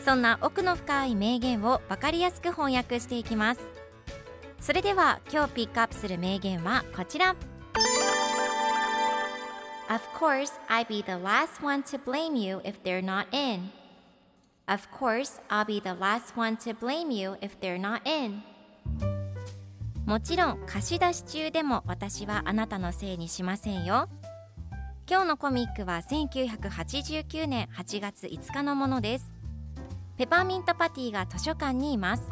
そんな奥の深い名言を分かりやすく翻訳していきますそれでは今日ピックアップする名言はこちら Of course, I'd be the last one to blame you if they're not in. Of course, I'll be the last one to blame you if they're not in. もちろん貸し出し中でも私はあなたのせいにしませんよ。今日のコミックは1989年8月5日のものです。ペパーミントパティが図書館にいます。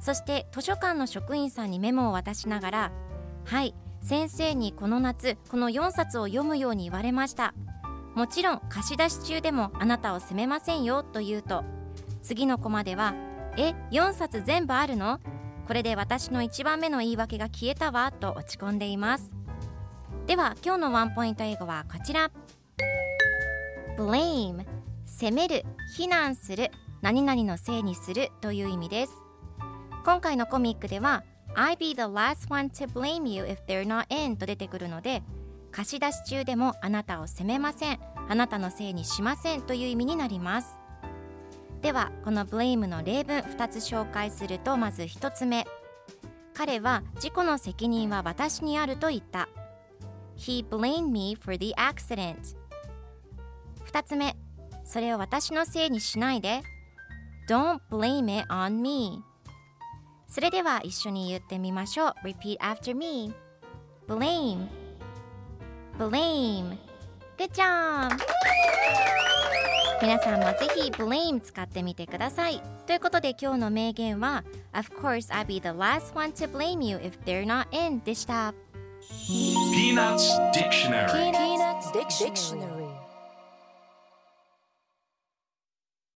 そして図書館の職員さんにメモを渡しながら「はい先生にこの夏この4冊を読むように言われました。もちろん貸し出し中でもあなたを責めませんよと言うと次のコマではえ4冊全部あるの？これで私の1番目の言い訳が消えたわと落ち込んでいます。では今日のワンポイント英語はこちら。Blame 責める非難する。何々のせいにするという意味です。今回のコミックでは I be the last one to blame you if they're not in と出てくるので貸し出し中でもあなたを責めません。あなたのせいにしませんという意味になります。ではこの blame の例文2つ紹介するとまず1つ目。彼は事故の責任は私にあると言った。He blamed me for the accident 2つ目。それを私のせいにしないで。Don't blame it on me それでは一緒に言ってみましょう Repeat after me Blame Blame Good job 皆さんもぜひ Blame 使ってみてくださいということで今日の名言は Of course I'll be the last one to blame you if they're not in でした Peanuts Dictionary Peanuts Dictionary.